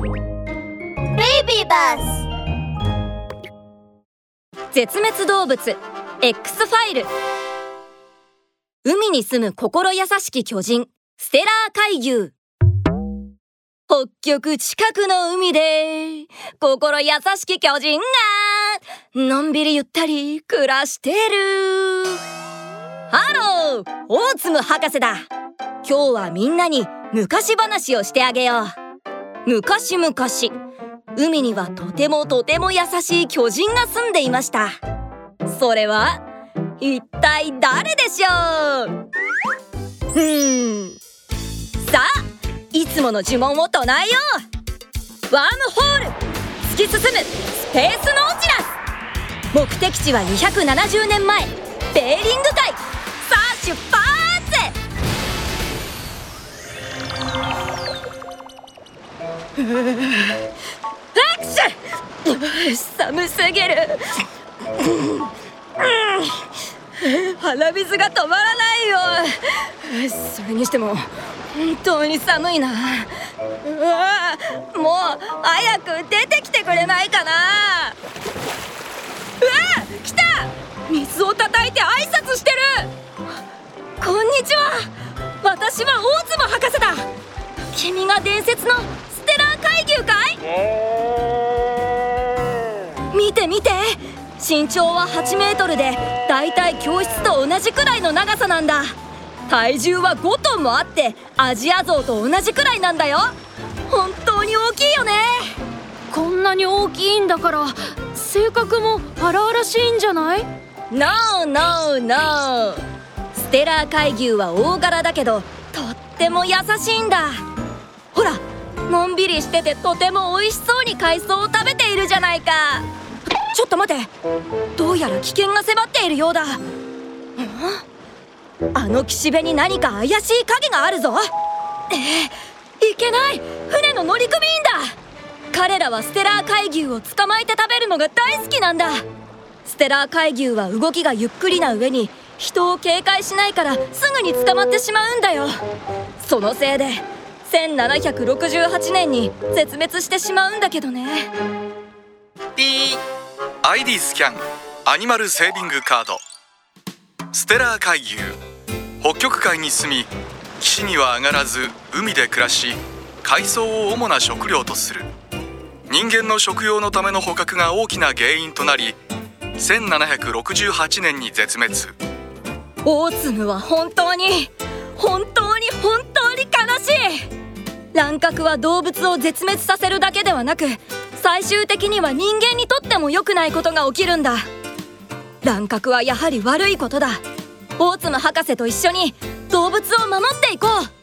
ベイビーバス絶滅動物 X ファイル。海に住む心優しき巨人ステラー海牛。北極近くの海で心優しき巨人がのんびりゆったり暮らしてる。ハローオーツム博士だ。今日はみんなに昔話をしてあげよう。昔々海にはとてもとても優しい巨人が住んでいました。それは一体誰でしょう？うん。さあいつもの呪文を唱えよう。ワームホール。突き進む。スペースノーチラス。目的地は270年前。ベーリング海。さあ出発。アクション寒すぎる。鼻水が止まらないよ。それにしても本当に寒いなうわもう早く出てきてくれないかな。うわ来た。水を叩いて挨拶してる。こんにちは。私は大妻博士だ。君が伝説のステラー海牛かい見て見て身長は8メートルでだいたい教室と同じくらいの長さなんだ体重は5トンもあってアジアゾウと同じくらいなんだよ本当に大きいよねこんなに大きいんだから性格も荒々しいんじゃない ?No no no ステラー海牛は大柄だけどとっても優しいんだほらのんびりしててとても美味しそうに海藻を食べているじゃないか。ちょっと待て。どうやら危険が迫っているようだ。あの岸辺に何か怪しい影があるぞ。ええいけない。船の乗組員だ。彼らはステラー海牛を捕まえて食べるのが大好きなんだ。ステラー海牛は動きがゆっくりな上に人を警戒しないからすぐに捕まってしまうんだよ。そのせいで1768年に絶滅してしまうんだけどね。ピー ID スキャンアニマルセービングカード。ステラー海牛北極海に住み岸には上がらず海で暮らし海藻を主な食料とする。人間の食用のための捕獲が大きな原因となり1768年に絶滅。オーツムは本当に本乱獲は動物を絶滅させるだけではなく最終的には人間にとっても良くないことが起きるんだ。乱獲はやはり悪いことだ。大妻博士と一緒に動物を守っていこう。